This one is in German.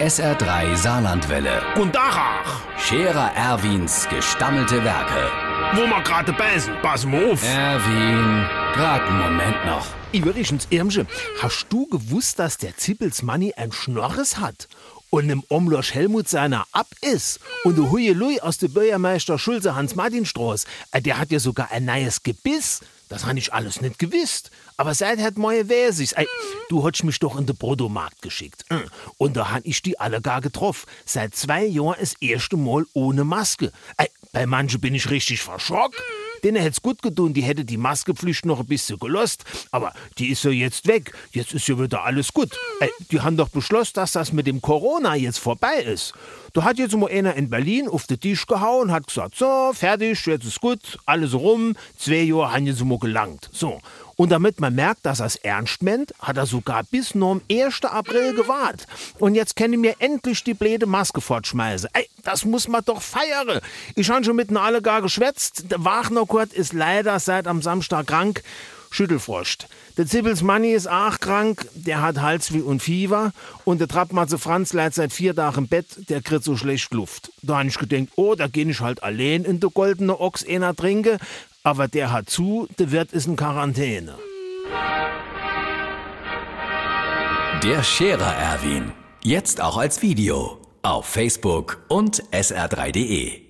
SR3 Saarlandwelle. Und Dachach, Scherer Erwins gestammelte Werke. wo wir gerade beißen, pass mal auf. Erwin, grad einen Moment noch. Übrigens, Irmsche, hast du gewusst, dass der Zippels Manni ein Schnorres hat? Und im Omlosch Helmut seiner ab ist. Und der Huielui aus der Bürgermeister Schulze Hans-Martin-Straß, äh, der hat ja sogar ein neues Gebiss. Das han ich alles nicht gewusst. Aber seit hat moje weiß ich's. Ey, du hast mich doch in den Brodomarkt geschickt. Äh, Und da han ich die alle gar getroffen. Seit zwei Jahren das erste Mal ohne Maske. Bei manchen bin ich richtig verschrocken. Denen hätt's gut getan, die hätte die Maskepflicht noch ein bisschen gelost. Aber die ist ja jetzt weg. Jetzt ist ja wieder alles gut. Ey, die haben doch beschlossen, dass das mit dem Corona jetzt vorbei ist. Da hat jetzt mal einer in Berlin auf den Tisch gehauen, hat gesagt, so, fertig, jetzt ist gut, alles rum, zwei Jahre haben jetzt mal gelangt. So. Und damit man merkt, dass er es ernst meint, hat er sogar bis nur am 1. April gewartet. Und jetzt kann ich mir endlich die blöde Maske fortschmeißen. Ey, das muss man doch feiern. Ich han schon mitten alle gar geschwätzt. Der Wagner Kurt ist leider seit am Samstag krank. Schüttelfrost. Der Zippels Manni ist auch krank, der hat Halsweh und Fieber. Und der Trappmatze Franz leidet seit vier Tagen im Bett, der kriegt so schlecht Luft. Da hab ich gedacht, oh, da geh ich halt allein in de goldene Ochs einer trinke. Aber der hat zu, der Wirt ist in Quarantäne. Der Scherer Erwin. Jetzt auch als Video. Auf Facebook und sr3.de.